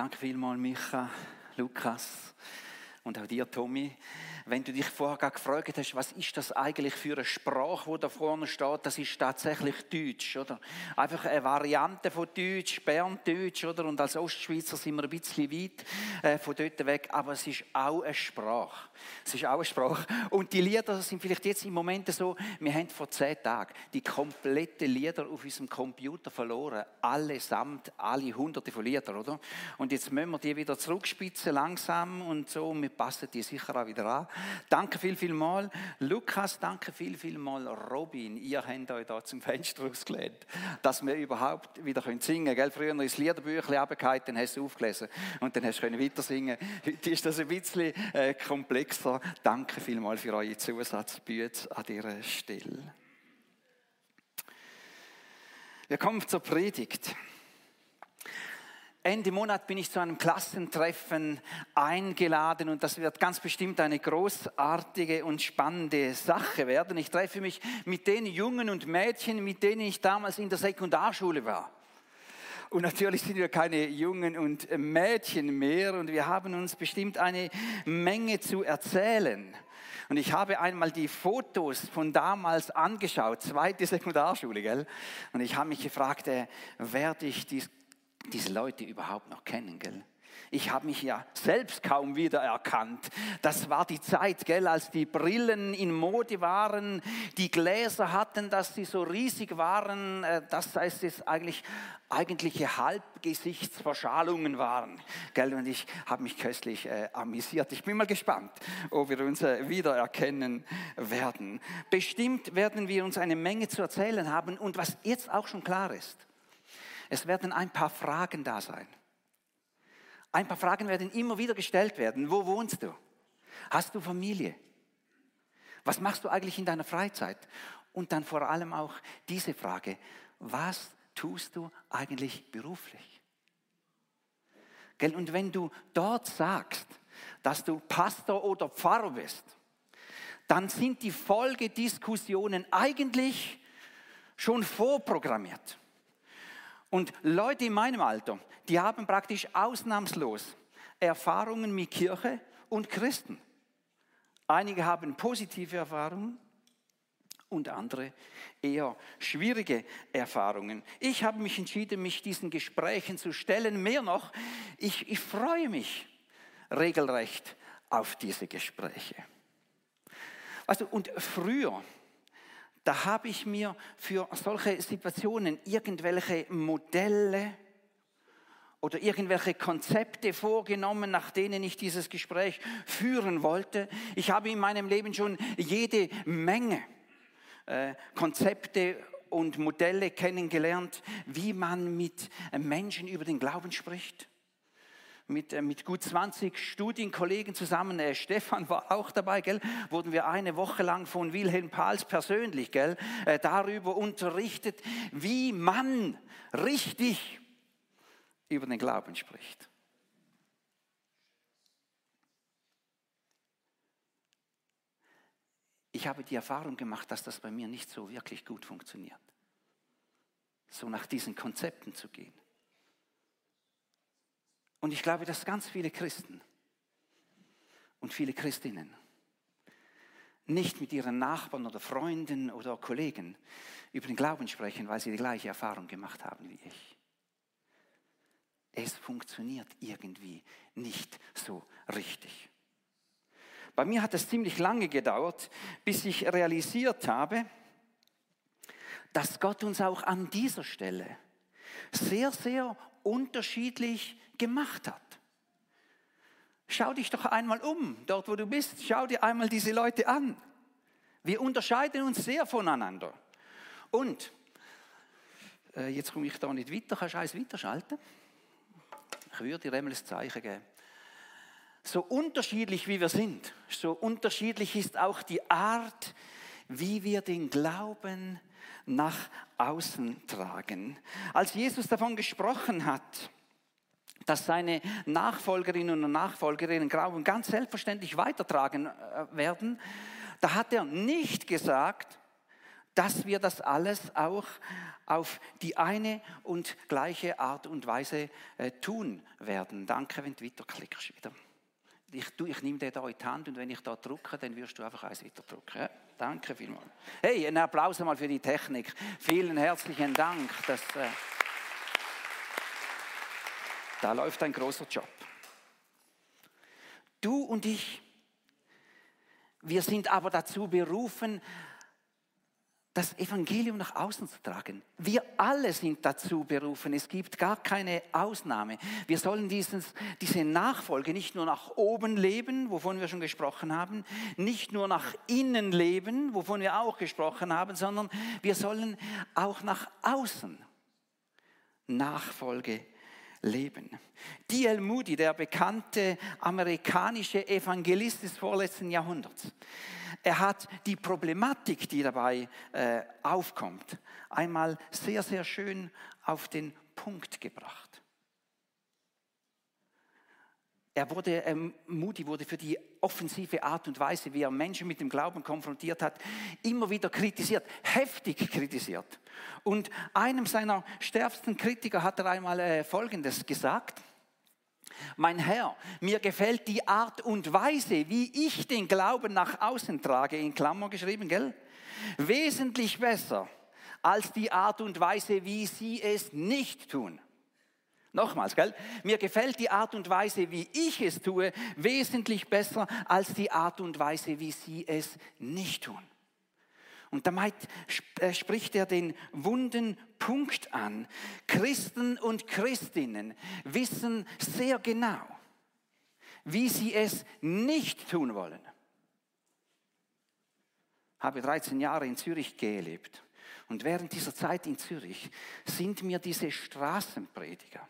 Danke vielmals, Micha, Lukas und auch dir, Tommy. Wenn du dich vorher gefragt hast, was ist das eigentlich für eine Sprache, wo da vorne steht, das ist tatsächlich Deutsch, oder? Einfach eine Variante von Deutsch, Berndeutsch, oder? Und als Ostschweizer sind wir ein bisschen weit äh, von dort weg, aber es ist auch eine Sprache. Es ist auch eine Sprache. Und die Lieder sind vielleicht jetzt im Moment so, wir haben vor zehn Tagen die kompletten Lieder auf unserem Computer verloren. Allesamt, alle hunderte von Liedern, oder? Und jetzt müssen wir die wieder zurückspitzen, langsam und so, und wir passen die sicher auch wieder an. Danke viel, viel mal. Lukas, danke viel, viel mal. Robin, ihr habt euch da zum Fenster ausgelehnt, dass wir überhaupt wieder singen können. Gell? Früher das Liederbüchlein runtergefallen, dann hast du aufgelesen und dann hast du weiter singen Heute ist das ein bisschen äh, komplexer. Danke viel mal für eure Zusatzbücher an dieser Stelle. Wir kommen zur Predigt. Ende Monat bin ich zu einem Klassentreffen eingeladen und das wird ganz bestimmt eine großartige und spannende Sache werden. Ich treffe mich mit den Jungen und Mädchen, mit denen ich damals in der Sekundarschule war. Und natürlich sind wir keine Jungen und Mädchen mehr und wir haben uns bestimmt eine Menge zu erzählen. Und ich habe einmal die Fotos von damals angeschaut, zweite Sekundarschule, gell? Und ich habe mich gefragt, äh, werde ich dies diese Leute überhaupt noch kennen, gell? Ich habe mich ja selbst kaum wiedererkannt. Das war die Zeit, gell, als die Brillen in Mode waren, die Gläser hatten, dass sie so riesig waren, äh, das heißt es eigentlich eigentliche Halbgesichtsverschalungen waren. Gell, und ich habe mich köstlich äh, amüsiert. Ich bin mal gespannt, ob wir uns äh, wiedererkennen werden. Bestimmt werden wir uns eine Menge zu erzählen haben und was jetzt auch schon klar ist, es werden ein paar Fragen da sein. Ein paar Fragen werden immer wieder gestellt werden. Wo wohnst du? Hast du Familie? Was machst du eigentlich in deiner Freizeit? Und dann vor allem auch diese Frage, was tust du eigentlich beruflich? Und wenn du dort sagst, dass du Pastor oder Pfarrer bist, dann sind die Folgediskussionen eigentlich schon vorprogrammiert. Und Leute in meinem Alter, die haben praktisch ausnahmslos Erfahrungen mit Kirche und Christen. Einige haben positive Erfahrungen und andere eher schwierige Erfahrungen. Ich habe mich entschieden, mich diesen Gesprächen zu stellen. Mehr noch, ich, ich freue mich regelrecht auf diese Gespräche. Also, und früher, da habe ich mir für solche Situationen irgendwelche Modelle oder irgendwelche Konzepte vorgenommen, nach denen ich dieses Gespräch führen wollte. Ich habe in meinem Leben schon jede Menge äh, Konzepte und Modelle kennengelernt, wie man mit Menschen über den Glauben spricht mit, äh, mit gut 20 Studienkollegen zusammen, äh, Stefan war auch dabei, gell, wurden wir eine Woche lang von Wilhelm Pals persönlich gell, äh, darüber unterrichtet, wie man richtig über den Glauben spricht. Ich habe die Erfahrung gemacht, dass das bei mir nicht so wirklich gut funktioniert, so nach diesen Konzepten zu gehen. Und ich glaube, dass ganz viele Christen und viele Christinnen nicht mit ihren Nachbarn oder Freunden oder Kollegen über den Glauben sprechen, weil sie die gleiche Erfahrung gemacht haben wie ich. Es funktioniert irgendwie nicht so richtig. Bei mir hat es ziemlich lange gedauert, bis ich realisiert habe, dass Gott uns auch an dieser Stelle sehr, sehr unterschiedlich gemacht hat. Schau dich doch einmal um, dort wo du bist. Schau dir einmal diese Leute an. Wir unterscheiden uns sehr voneinander. Und, äh, jetzt komme ich da nicht weiter, kannst du eins weiterschalten? Ich würde dir einmal ein Zeichen geben. So unterschiedlich wie wir sind, so unterschiedlich ist auch die Art, wie wir den Glauben nach außen tragen. Als Jesus davon gesprochen hat, dass seine Nachfolgerinnen und Nachfolgerinnen Glauben ganz selbstverständlich weitertragen äh, werden, da hat er nicht gesagt, dass wir das alles auch auf die eine und gleiche Art und Weise äh, tun werden. Danke, wenn du weiterklickst wieder. Ich, du, ich nehme den da in die Hand und wenn ich da drücke, dann wirst du einfach eins weiter drücken. Ja, danke vielmals. Hey, einen Applaus einmal für die Technik. Vielen herzlichen Dank. Dass, äh, da läuft ein großer Job. Du und ich, wir sind aber dazu berufen, das Evangelium nach außen zu tragen. Wir alle sind dazu berufen. Es gibt gar keine Ausnahme. Wir sollen dieses, diese Nachfolge nicht nur nach oben leben, wovon wir schon gesprochen haben, nicht nur nach innen leben, wovon wir auch gesprochen haben, sondern wir sollen auch nach außen Nachfolge leben. D.L. Moody, der bekannte amerikanische Evangelist des vorletzten Jahrhunderts, er hat die Problematik, die dabei äh, aufkommt, einmal sehr, sehr schön auf den Punkt gebracht. Er wurde, ähm, Moody wurde für die offensive Art und Weise, wie er Menschen mit dem Glauben konfrontiert hat, immer wieder kritisiert, heftig kritisiert. Und einem seiner stärksten Kritiker hat er einmal äh, Folgendes gesagt. Mein Herr, mir gefällt die Art und Weise, wie ich den Glauben nach außen trage, in Klammer geschrieben, gell? Wesentlich besser als die Art und Weise, wie Sie es nicht tun. Nochmals, gell? Mir gefällt die Art und Weise, wie ich es tue, wesentlich besser als die Art und Weise, wie Sie es nicht tun. Und damit äh, spricht er den wunden Punkt an. Christen und Christinnen wissen sehr genau, wie sie es nicht tun wollen. Ich habe 13 Jahre in Zürich gelebt. Und während dieser Zeit in Zürich sind mir diese Straßenprediger,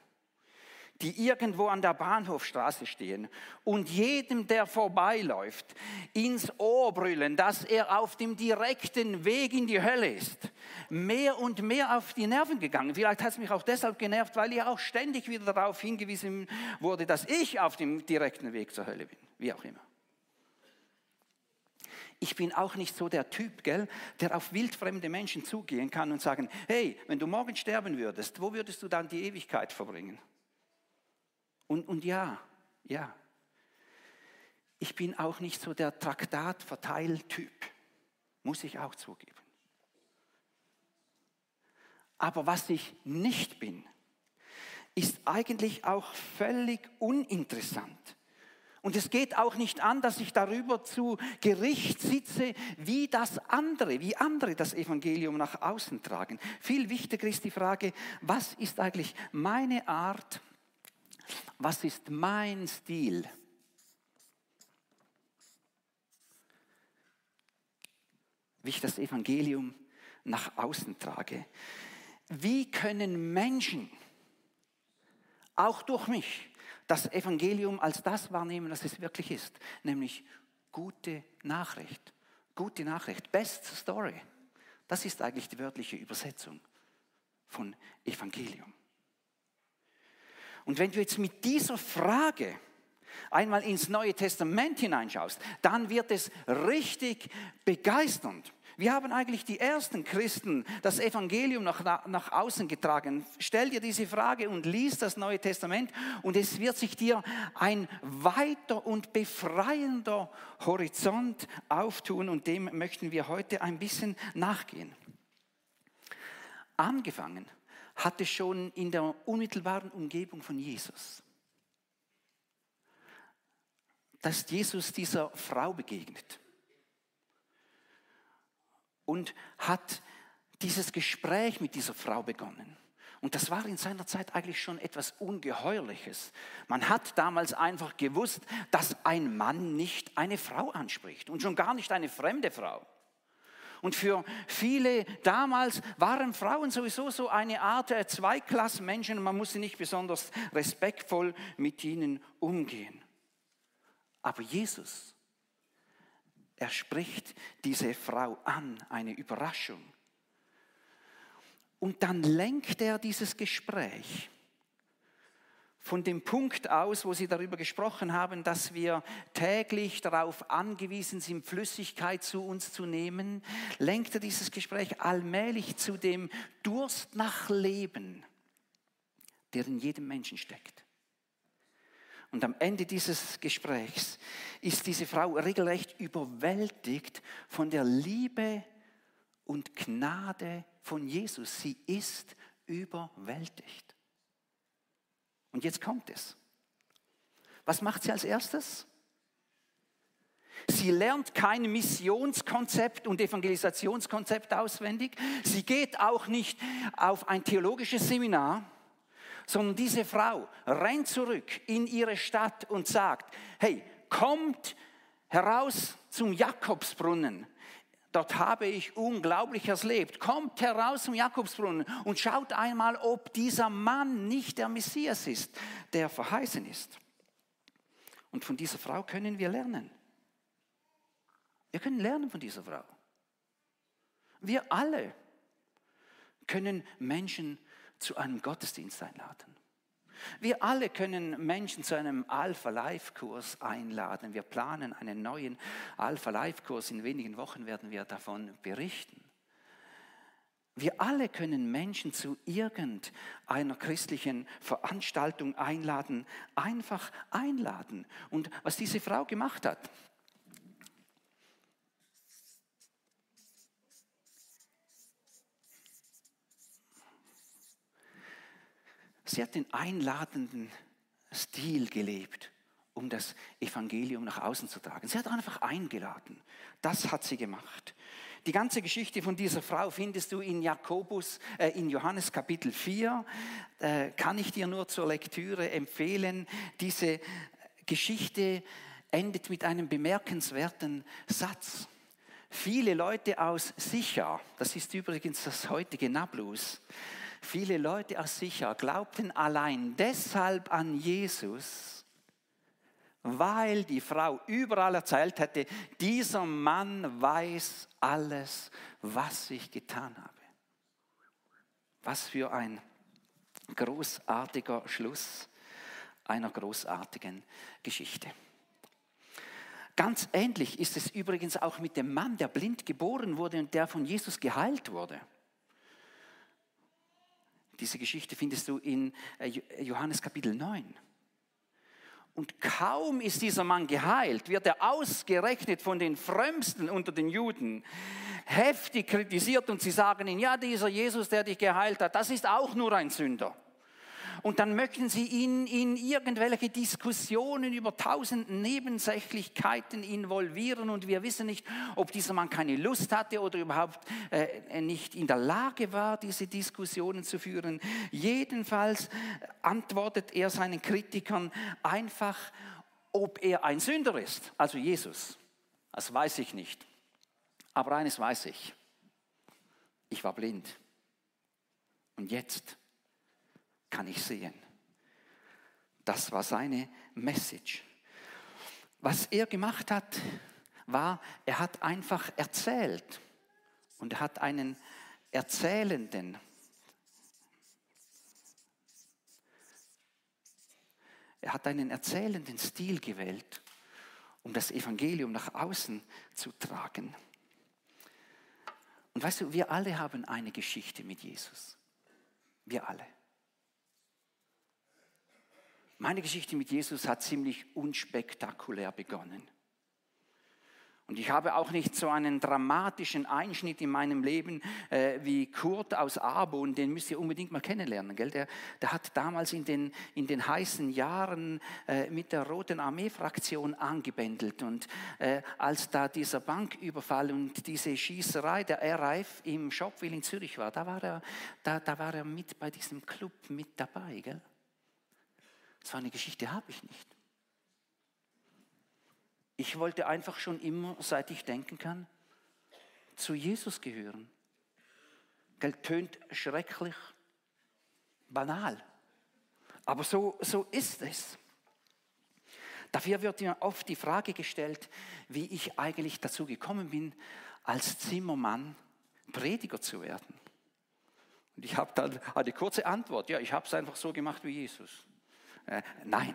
die irgendwo an der Bahnhofstraße stehen und jedem, der vorbeiläuft, ins Ohr brüllen, dass er auf dem direkten Weg in die Hölle ist, mehr und mehr auf die Nerven gegangen. Vielleicht hat es mich auch deshalb genervt, weil ich auch ständig wieder darauf hingewiesen wurde, dass ich auf dem direkten Weg zur Hölle bin, wie auch immer. Ich bin auch nicht so der Typ, gell, der auf wildfremde Menschen zugehen kann und sagen, hey, wenn du morgen sterben würdest, wo würdest du dann die Ewigkeit verbringen? Und, und ja, ja, ich bin auch nicht so der Traktatverteiltyp, muss ich auch zugeben. Aber was ich nicht bin, ist eigentlich auch völlig uninteressant. Und es geht auch nicht an, dass ich darüber zu Gericht sitze, wie das andere, wie andere das Evangelium nach außen tragen. Viel wichtiger ist die Frage, was ist eigentlich meine Art, was ist mein Stil? Wie ich das Evangelium nach außen trage. Wie können Menschen, auch durch mich, das Evangelium als das wahrnehmen, was es wirklich ist, nämlich gute Nachricht. Gute Nachricht, best story. Das ist eigentlich die wörtliche Übersetzung von Evangelium. Und wenn du jetzt mit dieser Frage einmal ins Neue Testament hineinschaust, dann wird es richtig begeisternd. Wir haben eigentlich die ersten Christen das Evangelium nach, nach außen getragen. Stell dir diese Frage und lies das Neue Testament und es wird sich dir ein weiter und befreiender Horizont auftun und dem möchten wir heute ein bisschen nachgehen. Angefangen hatte schon in der unmittelbaren Umgebung von Jesus. Dass Jesus dieser Frau begegnet und hat dieses Gespräch mit dieser Frau begonnen. Und das war in seiner Zeit eigentlich schon etwas Ungeheuerliches. Man hat damals einfach gewusst, dass ein Mann nicht eine Frau anspricht und schon gar nicht eine fremde Frau. Und für viele damals waren Frauen sowieso so eine Art Zweiklassenmenschen und man musste nicht besonders respektvoll mit ihnen umgehen. Aber Jesus, er spricht diese Frau an, eine Überraschung. Und dann lenkt er dieses Gespräch von dem Punkt aus, wo Sie darüber gesprochen haben, dass wir täglich darauf angewiesen sind, Flüssigkeit zu uns zu nehmen, lenkt er dieses Gespräch allmählich zu dem Durst nach Leben, der in jedem Menschen steckt. Und am Ende dieses Gesprächs ist diese Frau regelrecht überwältigt von der Liebe und Gnade von Jesus. Sie ist überwältigt. Und jetzt kommt es. Was macht sie als erstes? Sie lernt kein Missionskonzept und Evangelisationskonzept auswendig. Sie geht auch nicht auf ein theologisches Seminar, sondern diese Frau rennt zurück in ihre Stadt und sagt, hey, kommt heraus zum Jakobsbrunnen. Dort habe ich Unglaubliches erlebt. Kommt heraus zum Jakobsbrunnen und schaut einmal, ob dieser Mann nicht der Messias ist, der verheißen ist. Und von dieser Frau können wir lernen. Wir können lernen von dieser Frau. Wir alle können Menschen zu einem Gottesdienst einladen. Wir alle können Menschen zu einem Alpha-Life-Kurs einladen. Wir planen einen neuen Alpha-Life-Kurs. In wenigen Wochen werden wir davon berichten. Wir alle können Menschen zu irgendeiner christlichen Veranstaltung einladen, einfach einladen. Und was diese Frau gemacht hat, Sie hat den einladenden Stil gelebt, um das Evangelium nach außen zu tragen. Sie hat einfach eingeladen. Das hat sie gemacht. Die ganze Geschichte von dieser Frau findest du in Jakobus, äh, in Johannes Kapitel 4. Äh, kann ich dir nur zur Lektüre empfehlen. Diese Geschichte endet mit einem bemerkenswerten Satz. Viele Leute aus Sicher, das ist übrigens das heutige Nablus, Viele Leute aus sicher glaubten allein deshalb an Jesus, weil die Frau überall erzählt hätte, dieser Mann weiß alles, was ich getan habe. Was für ein großartiger Schluss einer großartigen Geschichte. Ganz ähnlich ist es übrigens auch mit dem Mann, der blind geboren wurde und der von Jesus geheilt wurde. Diese Geschichte findest du in äh, Johannes Kapitel 9. Und kaum ist dieser Mann geheilt, wird er ausgerechnet von den Frömmsten unter den Juden heftig kritisiert und sie sagen ihm, ja, dieser Jesus, der dich geheilt hat, das ist auch nur ein Sünder und dann möchten sie ihn in irgendwelche Diskussionen über tausend Nebensächlichkeiten involvieren und wir wissen nicht, ob dieser Mann keine Lust hatte oder überhaupt äh, nicht in der Lage war, diese Diskussionen zu führen. Jedenfalls antwortet er seinen Kritikern einfach, ob er ein Sünder ist, also Jesus. Das weiß ich nicht. Aber eines weiß ich. Ich war blind. Und jetzt kann ich sehen. Das war seine Message. Was er gemacht hat, war, er hat einfach erzählt und er hat einen erzählenden, er hat einen erzählenden Stil gewählt, um das Evangelium nach außen zu tragen. Und weißt du, wir alle haben eine Geschichte mit Jesus. Wir alle. Meine Geschichte mit Jesus hat ziemlich unspektakulär begonnen. Und ich habe auch nicht so einen dramatischen Einschnitt in meinem Leben äh, wie Kurt aus Arbon, den müsst ihr unbedingt mal kennenlernen. Gell? Der, der hat damals in den, in den heißen Jahren äh, mit der Roten Armee-Fraktion angebändelt. Und äh, als da dieser Banküberfall und diese Schießerei der RAF im Shopville in Zürich war, da war er, da, da war er mit bei diesem Club mit dabei. Gell? So eine Geschichte habe ich nicht. Ich wollte einfach schon immer, seit ich denken kann, zu Jesus gehören. Geld tönt schrecklich, banal. Aber so, so ist es. Dafür wird mir oft die Frage gestellt, wie ich eigentlich dazu gekommen bin, als Zimmermann Prediger zu werden. Und ich habe dann eine kurze Antwort. Ja, ich habe es einfach so gemacht wie Jesus. Äh, nein.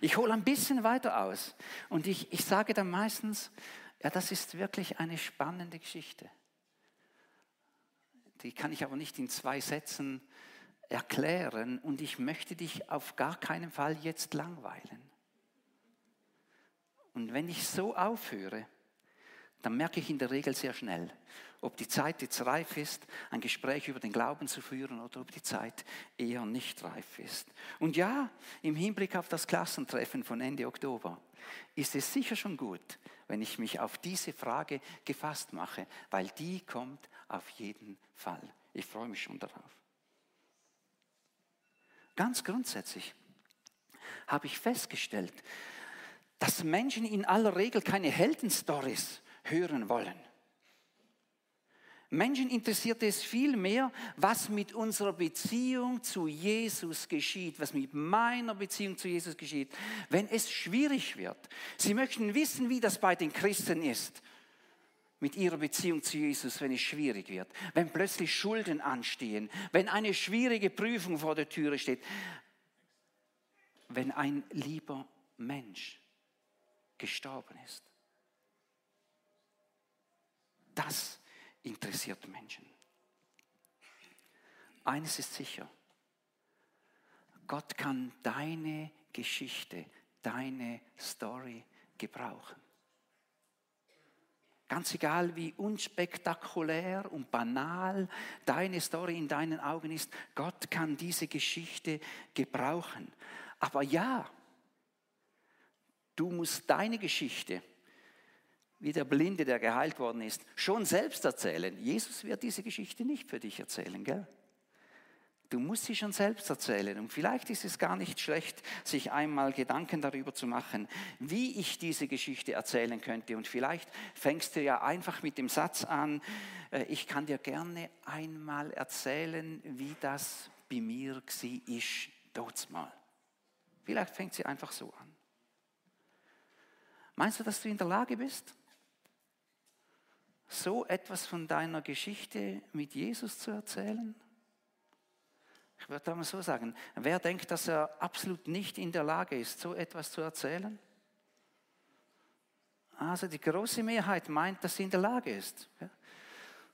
Ich hole ein bisschen weiter aus. Und ich, ich sage dann meistens, ja, das ist wirklich eine spannende Geschichte. Die kann ich aber nicht in zwei Sätzen erklären und ich möchte dich auf gar keinen Fall jetzt langweilen. Und wenn ich so aufhöre, dann merke ich in der Regel sehr schnell, ob die Zeit jetzt reif ist, ein Gespräch über den Glauben zu führen oder ob die Zeit eher nicht reif ist. Und ja, im Hinblick auf das Klassentreffen von Ende Oktober ist es sicher schon gut, wenn ich mich auf diese Frage gefasst mache, weil die kommt auf jeden Fall. Ich freue mich schon darauf. Ganz grundsätzlich habe ich festgestellt, dass Menschen in aller Regel keine Heldenstories hören wollen. Menschen interessiert es viel mehr, was mit unserer Beziehung zu Jesus geschieht, was mit meiner Beziehung zu Jesus geschieht, wenn es schwierig wird. Sie möchten wissen, wie das bei den Christen ist mit ihrer Beziehung zu Jesus, wenn es schwierig wird, wenn plötzlich Schulden anstehen, wenn eine schwierige Prüfung vor der Türe steht, wenn ein lieber Mensch gestorben ist. Das interessiert Menschen. Eines ist sicher, Gott kann deine Geschichte, deine Story gebrauchen. Ganz egal, wie unspektakulär und banal deine Story in deinen Augen ist, Gott kann diese Geschichte gebrauchen. Aber ja, du musst deine Geschichte wie der Blinde, der geheilt worden ist, schon selbst erzählen. Jesus wird diese Geschichte nicht für dich erzählen, gell? Du musst sie schon selbst erzählen. Und vielleicht ist es gar nicht schlecht, sich einmal Gedanken darüber zu machen, wie ich diese Geschichte erzählen könnte. Und vielleicht fängst du ja einfach mit dem Satz an, äh, ich kann dir gerne einmal erzählen, wie das bei mir war, ist, dort mal. Vielleicht fängt sie einfach so an. Meinst du, dass du in der Lage bist? So etwas von deiner Geschichte mit Jesus zu erzählen? Ich würde mal so sagen, wer denkt, dass er absolut nicht in der Lage ist, so etwas zu erzählen? Also die große Mehrheit meint, dass sie in der Lage ist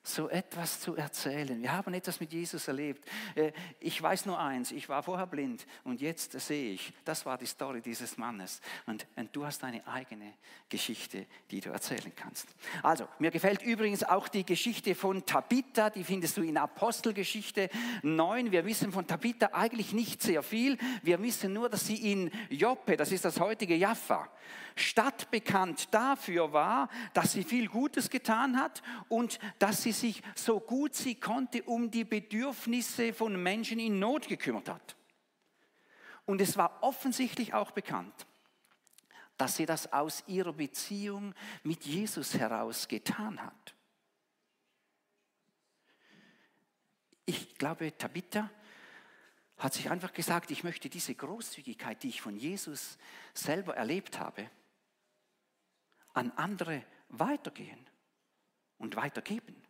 so etwas zu erzählen. Wir haben etwas mit Jesus erlebt. Äh, ich weiß nur eins, ich war vorher blind und jetzt sehe ich. Das war die Story dieses Mannes. Und, und du hast deine eigene Geschichte, die du erzählen kannst. Also, mir gefällt übrigens auch die Geschichte von Tabitha, die findest du in Apostelgeschichte 9. Wir wissen von Tabitha eigentlich nicht sehr viel. Wir wissen nur, dass sie in Joppe, das ist das heutige Jaffa, stadtbekannt dafür war, dass sie viel Gutes getan hat und dass sie sich so gut sie konnte um die Bedürfnisse von Menschen in Not gekümmert hat. Und es war offensichtlich auch bekannt, dass sie das aus ihrer Beziehung mit Jesus heraus getan hat. Ich glaube, Tabitha hat sich einfach gesagt, ich möchte diese Großzügigkeit, die ich von Jesus selber erlebt habe, an andere weitergehen und weitergeben.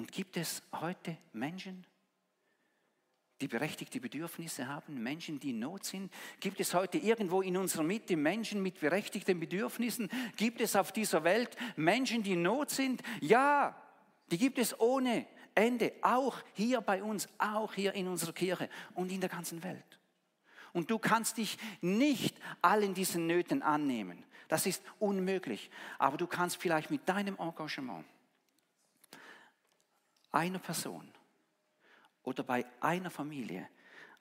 Und gibt es heute Menschen, die berechtigte Bedürfnisse haben, Menschen, die in Not sind? Gibt es heute irgendwo in unserer Mitte Menschen mit berechtigten Bedürfnissen? Gibt es auf dieser Welt Menschen, die in Not sind? Ja, die gibt es ohne Ende, auch hier bei uns, auch hier in unserer Kirche und in der ganzen Welt. Und du kannst dich nicht allen diesen Nöten annehmen. Das ist unmöglich. Aber du kannst vielleicht mit deinem Engagement einer Person oder bei einer Familie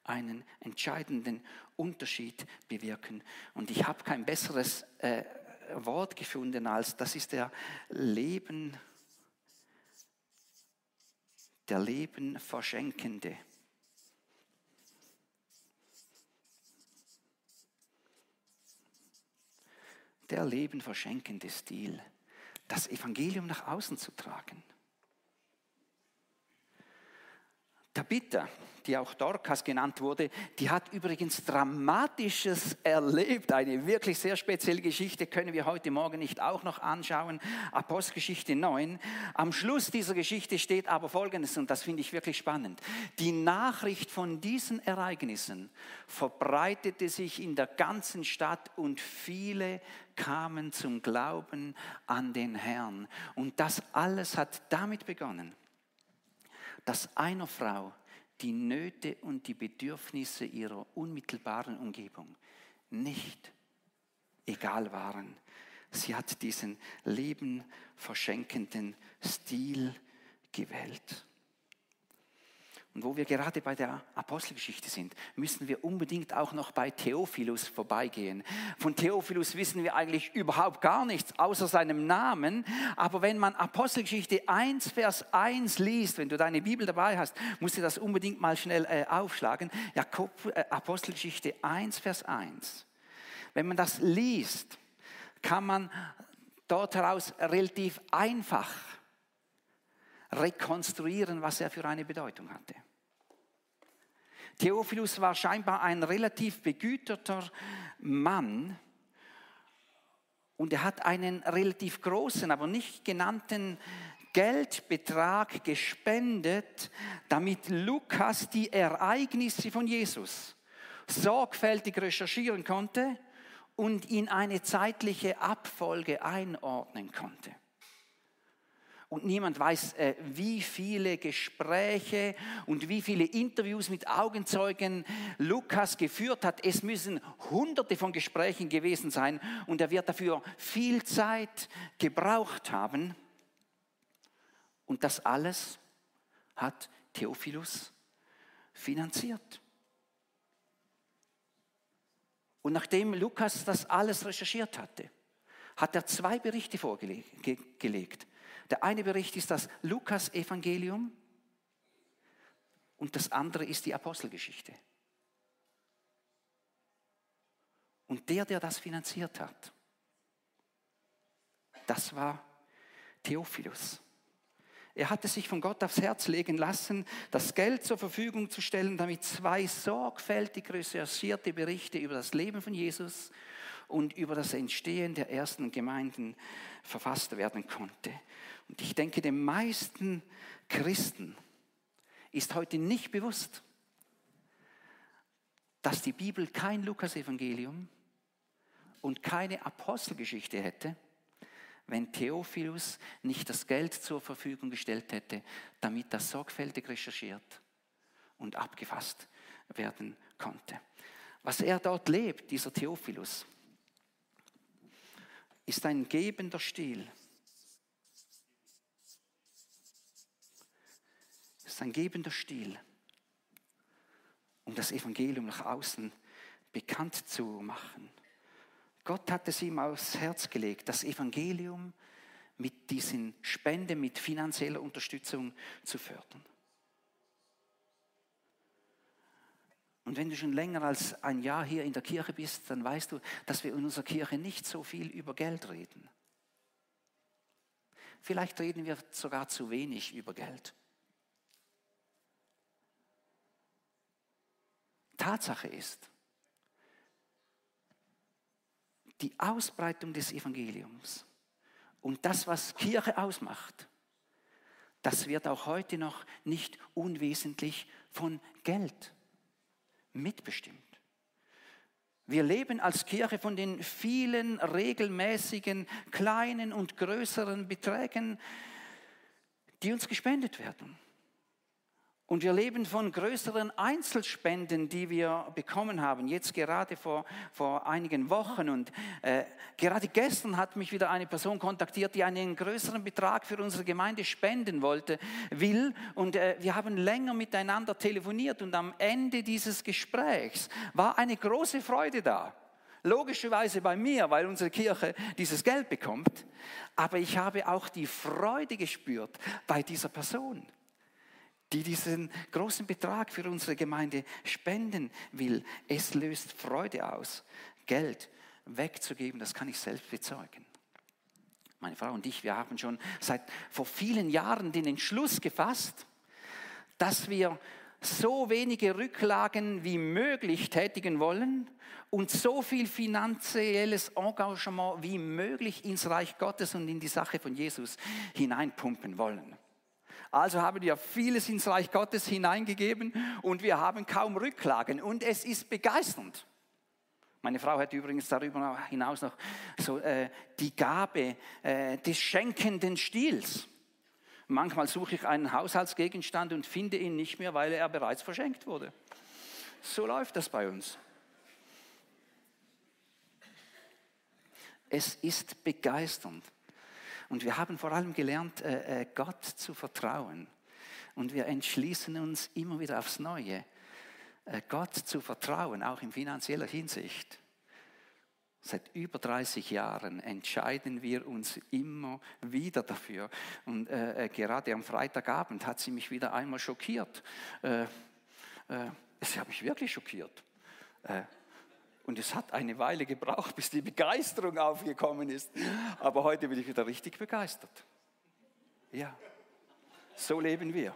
einen entscheidenden Unterschied bewirken. Und ich habe kein besseres äh, Wort gefunden als, das ist der Leben, der Leben verschenkende. der Leben verschenkende Stil, das Evangelium nach außen zu tragen. Tabitha, die auch Dorcas genannt wurde, die hat übrigens Dramatisches erlebt. Eine wirklich sehr spezielle Geschichte können wir heute Morgen nicht auch noch anschauen. Apostelgeschichte 9. Am Schluss dieser Geschichte steht aber Folgendes, und das finde ich wirklich spannend. Die Nachricht von diesen Ereignissen verbreitete sich in der ganzen Stadt und viele kamen zum Glauben an den Herrn. Und das alles hat damit begonnen, dass einer Frau die Nöte und die Bedürfnisse ihrer unmittelbaren Umgebung nicht egal waren. Sie hat diesen Leben verschenkenden Stil gewählt. Und wo wir gerade bei der Apostelgeschichte sind, müssen wir unbedingt auch noch bei Theophilus vorbeigehen. Von Theophilus wissen wir eigentlich überhaupt gar nichts außer seinem Namen. Aber wenn man Apostelgeschichte 1, Vers 1 liest, wenn du deine Bibel dabei hast, musst du das unbedingt mal schnell äh, aufschlagen. Jakob, äh, Apostelgeschichte 1, Vers 1. Wenn man das liest, kann man dort heraus relativ einfach rekonstruieren, was er für eine Bedeutung hatte. Theophilus war scheinbar ein relativ begüterter Mann und er hat einen relativ großen, aber nicht genannten Geldbetrag gespendet, damit Lukas die Ereignisse von Jesus sorgfältig recherchieren konnte und in eine zeitliche Abfolge einordnen konnte und niemand weiß, äh, wie viele Gespräche und wie viele Interviews mit Augenzeugen Lukas geführt hat. Es müssen hunderte von Gesprächen gewesen sein und er wird dafür viel Zeit gebraucht haben. Und das alles hat Theophilus finanziert. Und nachdem Lukas das alles recherchiert hatte, hat er zwei Berichte vorgelegt. Der eine Bericht ist das Lukas-Evangelium und das andere ist die Apostelgeschichte. Und der, der das finanziert hat, das war Theophilus. Er hatte sich von Gott aufs Herz legen lassen, das Geld zur Verfügung zu stellen, damit zwei sorgfältig recherchierte Berichte über das Leben von Jesus und über das Entstehen der ersten Gemeinden verfasst werden konnte. Und ich denke, den meisten Christen ist heute nicht bewusst, dass die Bibel kein Lukas-Evangelium und keine Apostelgeschichte hätte, wenn Theophilus nicht das Geld zur Verfügung gestellt hätte, damit das sorgfältig recherchiert und abgefasst werden konnte. Was er dort lebt, dieser Theophilus, ist ein gebender Stil. Ein gebender Stil, um das Evangelium nach außen bekannt zu machen. Gott hat es ihm aufs Herz gelegt, das Evangelium mit diesen Spenden, mit finanzieller Unterstützung zu fördern. Und wenn du schon länger als ein Jahr hier in der Kirche bist, dann weißt du, dass wir in unserer Kirche nicht so viel über Geld reden. Vielleicht reden wir sogar zu wenig über Geld. Tatsache ist, die Ausbreitung des Evangeliums und das, was Kirche ausmacht, das wird auch heute noch nicht unwesentlich von Geld mitbestimmt. Wir leben als Kirche von den vielen regelmäßigen kleinen und größeren Beträgen, die uns gespendet werden. Und wir leben von größeren Einzelspenden, die wir bekommen haben. Jetzt gerade vor, vor einigen Wochen. Und äh, gerade gestern hat mich wieder eine Person kontaktiert, die einen größeren Betrag für unsere Gemeinde spenden wollte, will. Und äh, wir haben länger miteinander telefoniert. Und am Ende dieses Gesprächs war eine große Freude da. Logischerweise bei mir, weil unsere Kirche dieses Geld bekommt. Aber ich habe auch die Freude gespürt bei dieser Person die diesen großen Betrag für unsere Gemeinde spenden will. Es löst Freude aus, Geld wegzugeben, das kann ich selbst bezeugen. Meine Frau und ich, wir haben schon seit vor vielen Jahren den Entschluss gefasst, dass wir so wenige Rücklagen wie möglich tätigen wollen und so viel finanzielles Engagement wie möglich ins Reich Gottes und in die Sache von Jesus hineinpumpen wollen. Also haben wir vieles ins Reich Gottes hineingegeben und wir haben kaum Rücklagen und es ist begeisternd. Meine Frau hat übrigens darüber hinaus noch so äh, die Gabe äh, des schenkenden Stils. Manchmal suche ich einen Haushaltsgegenstand und finde ihn nicht mehr, weil er bereits verschenkt wurde. So läuft das bei uns. Es ist begeisternd. Und wir haben vor allem gelernt, äh, äh, Gott zu vertrauen. Und wir entschließen uns immer wieder aufs Neue, äh, Gott zu vertrauen, auch in finanzieller Hinsicht. Seit über 30 Jahren entscheiden wir uns immer wieder dafür. Und äh, gerade am Freitagabend hat sie mich wieder einmal schockiert. Äh, äh, sie hat mich wirklich schockiert. Und es hat eine Weile gebraucht, bis die Begeisterung aufgekommen ist. Aber heute bin ich wieder richtig begeistert. Ja, so leben wir.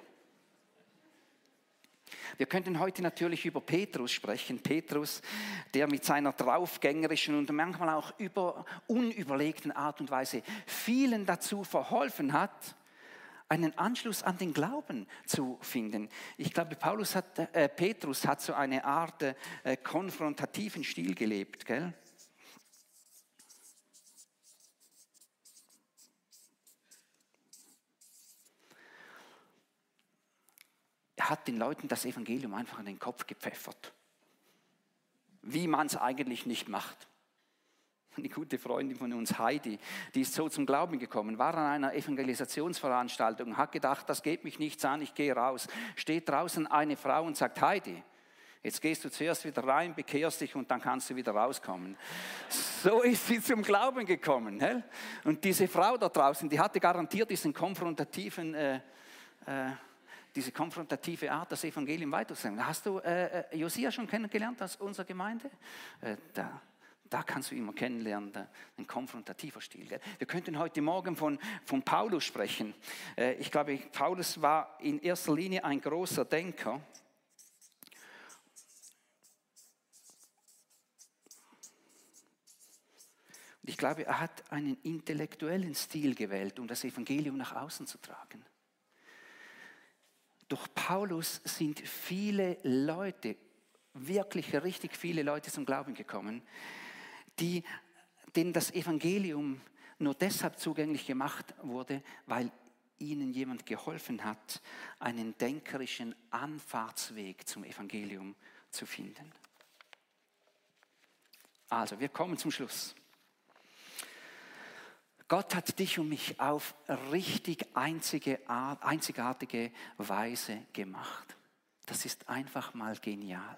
Wir könnten heute natürlich über Petrus sprechen. Petrus, der mit seiner draufgängerischen und manchmal auch über unüberlegten Art und Weise vielen dazu verholfen hat, einen Anschluss an den Glauben zu finden. Ich glaube, Paulus hat, äh, Petrus hat so eine Art äh, konfrontativen Stil gelebt, gell? Er hat den Leuten das Evangelium einfach in den Kopf gepfeffert, wie man es eigentlich nicht macht. Eine gute Freundin von uns, Heidi, die ist so zum Glauben gekommen, war an einer Evangelisationsveranstaltung, hat gedacht, das geht mich nichts an, ich gehe raus. Steht draußen eine Frau und sagt, Heidi, jetzt gehst du zuerst wieder rein, bekehrst dich und dann kannst du wieder rauskommen. So ist sie zum Glauben gekommen. Und diese Frau da draußen, die hatte garantiert diesen konfrontativen, äh, äh, diese konfrontative Art, das Evangelium weiterzusagen. Hast du äh, äh Josia schon kennengelernt aus unserer Gemeinde? Äh, da da kannst du immer kennenlernen, ein konfrontativer Stil. Wir könnten heute Morgen von, von Paulus sprechen. Äh, ich glaube, Paulus war in erster Linie ein großer Denker. Und ich glaube, er hat einen intellektuellen Stil gewählt, um das Evangelium nach außen zu tragen. Durch Paulus sind viele Leute, wirklich richtig viele Leute zum Glauben gekommen, die, denen das Evangelium nur deshalb zugänglich gemacht wurde, weil ihnen jemand geholfen hat, einen denkerischen Anfahrtsweg zum Evangelium zu finden. Also, wir kommen zum Schluss. Gott hat dich und mich auf richtig einzige Art, einzigartige Weise gemacht. Das ist einfach mal genial.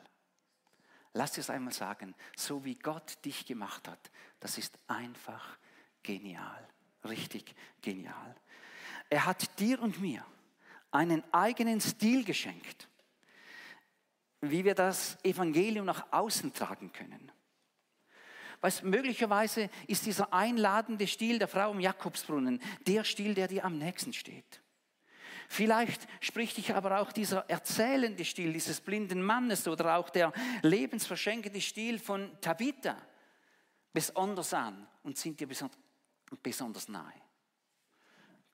Lass es einmal sagen, so wie Gott dich gemacht hat, das ist einfach genial, richtig genial. Er hat dir und mir einen eigenen Stil geschenkt, wie wir das Evangelium nach außen tragen können. Weißt, möglicherweise ist dieser einladende Stil der Frau im Jakobsbrunnen der Stil, der dir am nächsten steht. Vielleicht spricht dich aber auch dieser erzählende Stil dieses blinden Mannes oder auch der lebensverschenkende Stil von Tabitha besonders an und sind dir besonders nahe.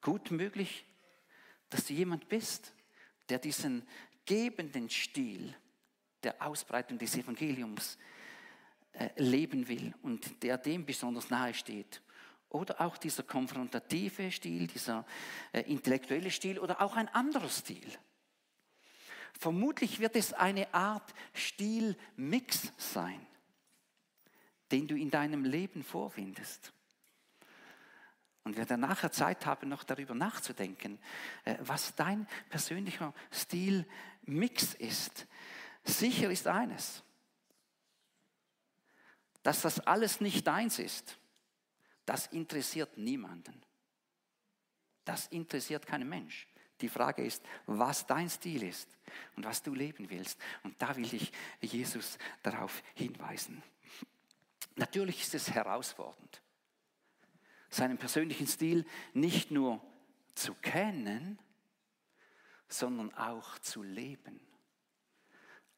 Gut möglich, dass du jemand bist, der diesen gebenden Stil der Ausbreitung des Evangeliums äh, leben will und der dem besonders nahe steht oder auch dieser konfrontative Stil, dieser äh, intellektuelle Stil oder auch ein anderer Stil. Vermutlich wird es eine Art Stilmix sein, den du in deinem Leben vorfindest. Und wir dann nachher Zeit haben, noch darüber nachzudenken, äh, was dein persönlicher Stilmix ist. Sicher ist eines, dass das alles nicht deins ist das interessiert niemanden. Das interessiert keinen Mensch. Die Frage ist, was dein Stil ist und was du leben willst. Und da will ich Jesus darauf hinweisen. Natürlich ist es herausfordernd, seinen persönlichen Stil nicht nur zu kennen, sondern auch zu leben.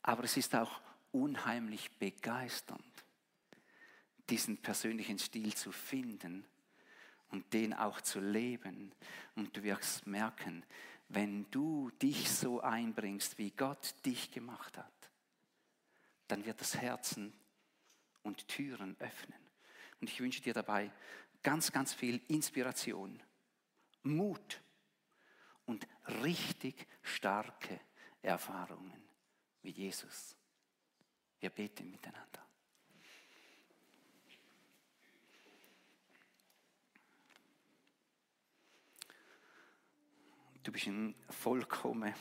Aber es ist auch unheimlich begeisternd, diesen persönlichen Stil zu finden und den auch zu leben. Und du wirst merken, wenn du dich so einbringst, wie Gott dich gemacht hat, dann wird das Herzen und Türen öffnen. Und ich wünsche dir dabei ganz, ganz viel Inspiration, Mut und richtig starke Erfahrungen mit Jesus. Wir beten miteinander. Du bist ein vollkommen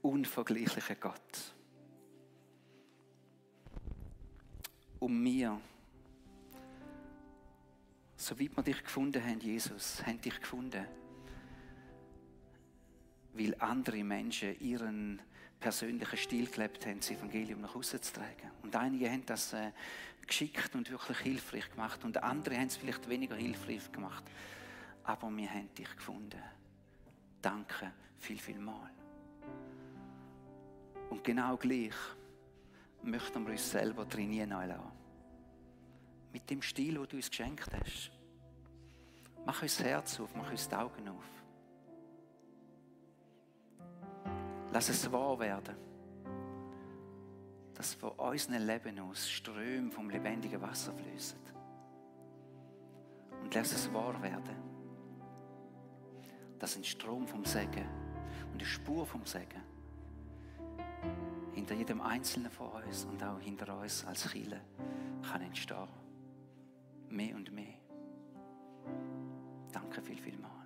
unvergleichlicher Gott. Um mir, so wie wir dich gefunden haben, Jesus, haben dich gefunden, weil andere Menschen ihren persönlichen Stil gelebt haben, das Evangelium nach außen zu tragen. Und einige haben das äh, geschickt und wirklich hilfreich gemacht und andere haben es vielleicht weniger hilfreich gemacht. Aber wir haben dich gefunden. Danke viel, viel mal. Und genau gleich möchten wir uns selber trainieren lassen. Mit dem Stil, den du uns geschenkt hast. Mach uns das Herz auf, mach uns die Augen auf. Lass es wahr werden, dass von unserem Leben aus Ströme vom lebendigen Wasser fließen. Und lass es wahr werden, dass ein Strom vom Segen und die Spur vom Segen. Hinter jedem Einzelnen von uns und auch hinter uns als Chile kann entstehen. Mehr und mehr. Danke viel, viel mal.